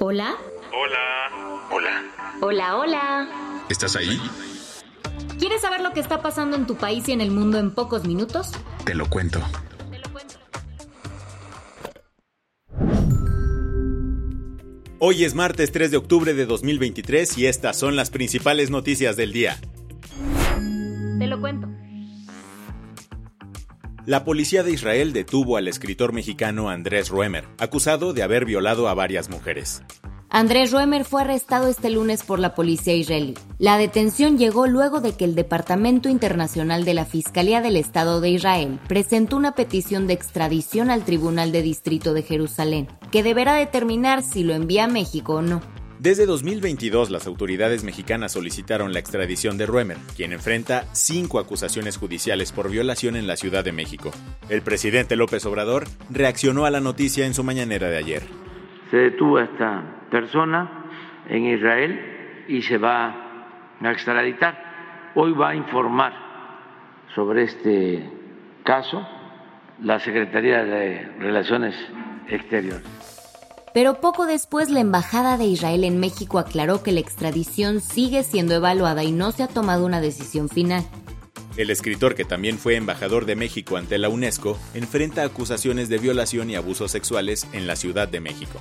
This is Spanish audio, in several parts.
Hola. Hola. Hola. Hola, hola. ¿Estás ahí? ¿Quieres saber lo que está pasando en tu país y en el mundo en pocos minutos? Te lo cuento. Hoy es martes 3 de octubre de 2023 y estas son las principales noticias del día. La policía de Israel detuvo al escritor mexicano Andrés Roemer, acusado de haber violado a varias mujeres. Andrés Roemer fue arrestado este lunes por la policía israelí. La detención llegó luego de que el Departamento Internacional de la Fiscalía del Estado de Israel presentó una petición de extradición al Tribunal de Distrito de Jerusalén, que deberá determinar si lo envía a México o no. Desde 2022, las autoridades mexicanas solicitaron la extradición de Roemer, quien enfrenta cinco acusaciones judiciales por violación en la Ciudad de México. El presidente López Obrador reaccionó a la noticia en su mañanera de ayer. Se detuvo a esta persona en Israel y se va a extraditar. Hoy va a informar sobre este caso la Secretaría de Relaciones Exteriores. Pero poco después la Embajada de Israel en México aclaró que la extradición sigue siendo evaluada y no se ha tomado una decisión final. El escritor, que también fue embajador de México ante la UNESCO, enfrenta acusaciones de violación y abusos sexuales en la Ciudad de México.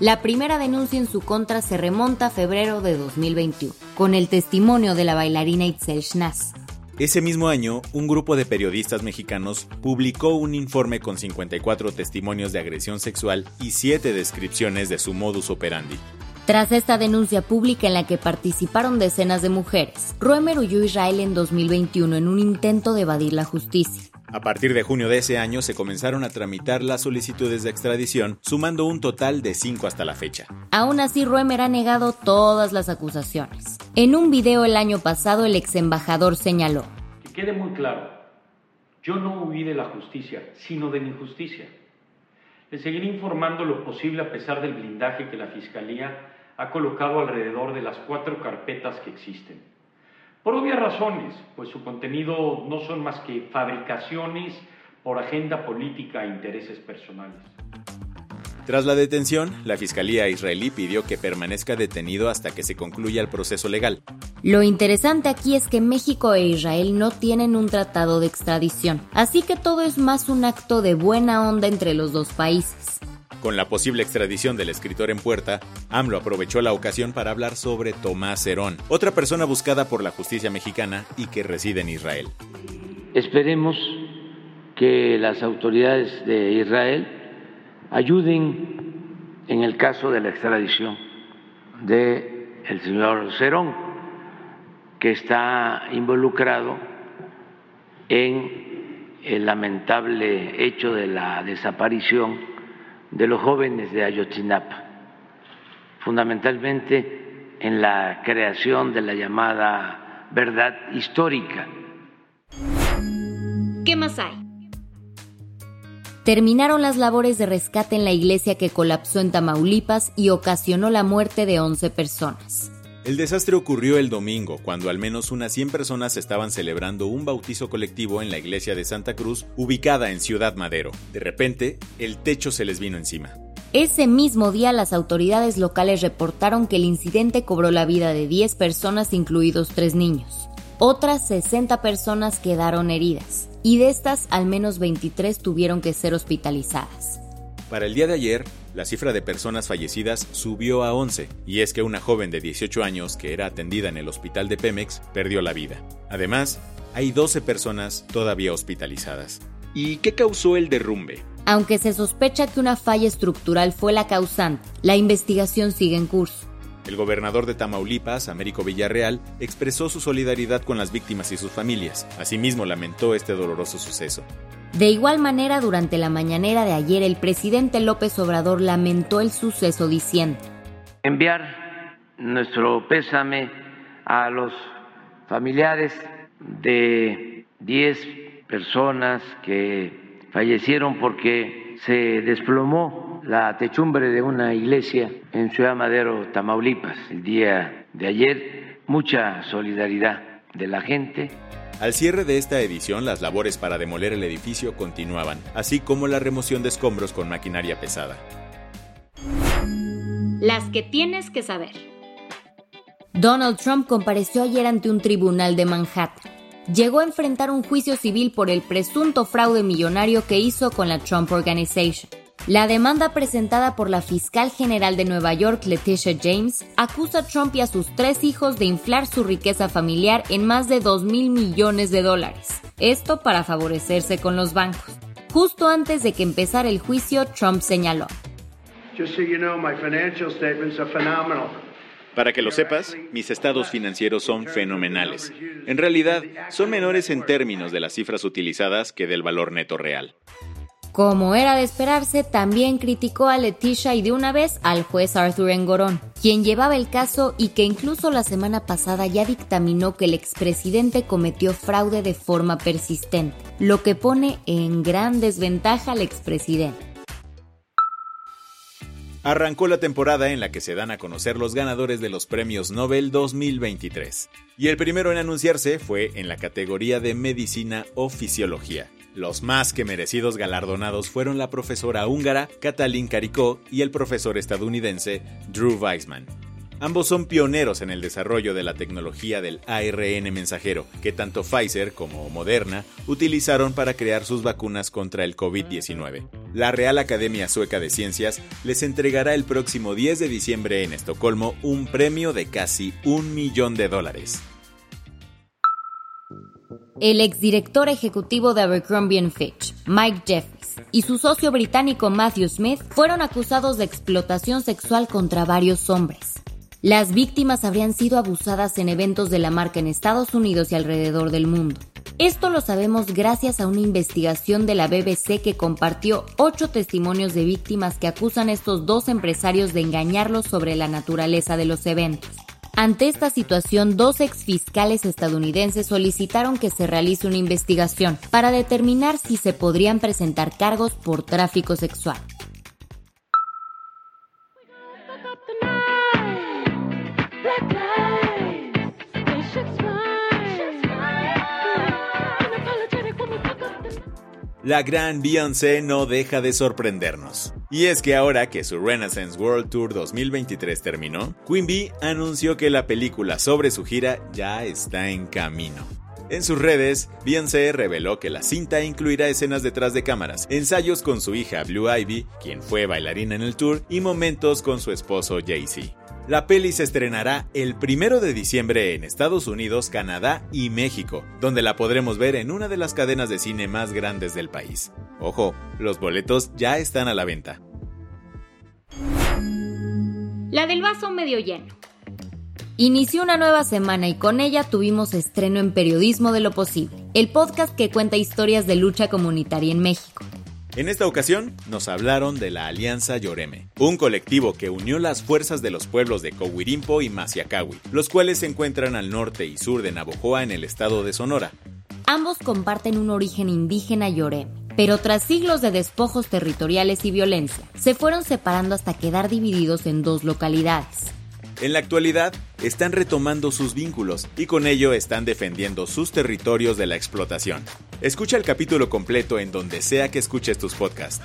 La primera denuncia en su contra se remonta a febrero de 2021, con el testimonio de la bailarina Itzel Schnaz. Ese mismo año, un grupo de periodistas mexicanos publicó un informe con 54 testimonios de agresión sexual y 7 descripciones de su modus operandi. Tras esta denuncia pública en la que participaron decenas de mujeres, Roemer huyó a Israel en 2021 en un intento de evadir la justicia. A partir de junio de ese año se comenzaron a tramitar las solicitudes de extradición, sumando un total de cinco hasta la fecha. Aún así, Roemer ha negado todas las acusaciones. En un video el año pasado, el ex embajador señaló: Que quede muy claro, yo no huí de la justicia, sino de la injusticia. Le seguiré informando lo posible a pesar del blindaje que la Fiscalía ha colocado alrededor de las cuatro carpetas que existen. Por obvias razones, pues su contenido no son más que fabricaciones por agenda política e intereses personales. Tras la detención, la Fiscalía israelí pidió que permanezca detenido hasta que se concluya el proceso legal. Lo interesante aquí es que México e Israel no tienen un tratado de extradición, así que todo es más un acto de buena onda entre los dos países. Con la posible extradición del escritor en puerta, AMLO aprovechó la ocasión para hablar sobre Tomás Herón, otra persona buscada por la justicia mexicana y que reside en Israel. Esperemos que las autoridades de Israel ayuden en el caso de la extradición de señor Cerón, que está involucrado en el lamentable hecho de la desaparición de los jóvenes de Ayotzinapa, fundamentalmente en la creación de la llamada verdad histórica. ¿Qué más hay? Terminaron las labores de rescate en la iglesia que colapsó en Tamaulipas y ocasionó la muerte de 11 personas. El desastre ocurrió el domingo, cuando al menos unas 100 personas estaban celebrando un bautizo colectivo en la iglesia de Santa Cruz, ubicada en Ciudad Madero. De repente, el techo se les vino encima. Ese mismo día las autoridades locales reportaron que el incidente cobró la vida de 10 personas, incluidos 3 niños. Otras 60 personas quedaron heridas, y de estas al menos 23 tuvieron que ser hospitalizadas. Para el día de ayer, la cifra de personas fallecidas subió a 11, y es que una joven de 18 años que era atendida en el hospital de Pemex perdió la vida. Además, hay 12 personas todavía hospitalizadas. ¿Y qué causó el derrumbe? Aunque se sospecha que una falla estructural fue la causante, la investigación sigue en curso. El gobernador de Tamaulipas, Américo Villarreal, expresó su solidaridad con las víctimas y sus familias. Asimismo, lamentó este doloroso suceso. De igual manera, durante la mañanera de ayer, el presidente López Obrador lamentó el suceso diciendo, enviar nuestro pésame a los familiares de 10 personas que fallecieron porque se desplomó la techumbre de una iglesia en Ciudad Madero, Tamaulipas, el día de ayer. Mucha solidaridad de la gente. Al cierre de esta edición, las labores para demoler el edificio continuaban, así como la remoción de escombros con maquinaria pesada. Las que tienes que saber. Donald Trump compareció ayer ante un tribunal de Manhattan. Llegó a enfrentar un juicio civil por el presunto fraude millonario que hizo con la Trump Organization. La demanda presentada por la fiscal general de Nueva York, Leticia James, acusa a Trump y a sus tres hijos de inflar su riqueza familiar en más de 2 mil millones de dólares. Esto para favorecerse con los bancos. Justo antes de que empezara el juicio, Trump señaló. Para que lo sepas, mis estados financieros son fenomenales. En realidad, son menores en términos de las cifras utilizadas que del valor neto real. Como era de esperarse, también criticó a Leticia y de una vez al juez Arthur Engorón, quien llevaba el caso y que incluso la semana pasada ya dictaminó que el expresidente cometió fraude de forma persistente, lo que pone en gran desventaja al expresidente. Arrancó la temporada en la que se dan a conocer los ganadores de los premios Nobel 2023. Y el primero en anunciarse fue en la categoría de Medicina o Fisiología. Los más que merecidos galardonados fueron la profesora húngara Katalin Karikó y el profesor estadounidense Drew Weissman. Ambos son pioneros en el desarrollo de la tecnología del ARN mensajero, que tanto Pfizer como Moderna utilizaron para crear sus vacunas contra el COVID-19. La Real Academia Sueca de Ciencias les entregará el próximo 10 de diciembre en Estocolmo un premio de casi un millón de dólares. El exdirector ejecutivo de Abercrombie Fitch, Mike Jeffries, y su socio británico Matthew Smith fueron acusados de explotación sexual contra varios hombres. Las víctimas habrían sido abusadas en eventos de la marca en Estados Unidos y alrededor del mundo. Esto lo sabemos gracias a una investigación de la BBC que compartió ocho testimonios de víctimas que acusan a estos dos empresarios de engañarlos sobre la naturaleza de los eventos. Ante esta situación, dos exfiscales estadounidenses solicitaron que se realice una investigación para determinar si se podrían presentar cargos por tráfico sexual. la gran Beyoncé no deja de sorprendernos. Y es que ahora que su Renaissance World Tour 2023 terminó, Queen Bee anunció que la película sobre su gira ya está en camino. En sus redes, Beyoncé reveló que la cinta incluirá escenas detrás de cámaras, ensayos con su hija Blue Ivy, quien fue bailarina en el tour, y momentos con su esposo Jay-Z. La peli se estrenará el 1 de diciembre en Estados Unidos, Canadá y México, donde la podremos ver en una de las cadenas de cine más grandes del país. Ojo, los boletos ya están a la venta. La del vaso medio lleno. Inició una nueva semana y con ella tuvimos estreno en Periodismo de lo Posible, el podcast que cuenta historias de lucha comunitaria en México. En esta ocasión nos hablaron de la Alianza Lloreme, un colectivo que unió las fuerzas de los pueblos de Cohuirimpo y Maciacahui, los cuales se encuentran al norte y sur de Navojoa en el estado de Sonora. Ambos comparten un origen indígena Lloreme, pero tras siglos de despojos territoriales y violencia, se fueron separando hasta quedar divididos en dos localidades. En la actualidad, están retomando sus vínculos y con ello están defendiendo sus territorios de la explotación. Escucha el capítulo completo en donde sea que escuches tus podcasts.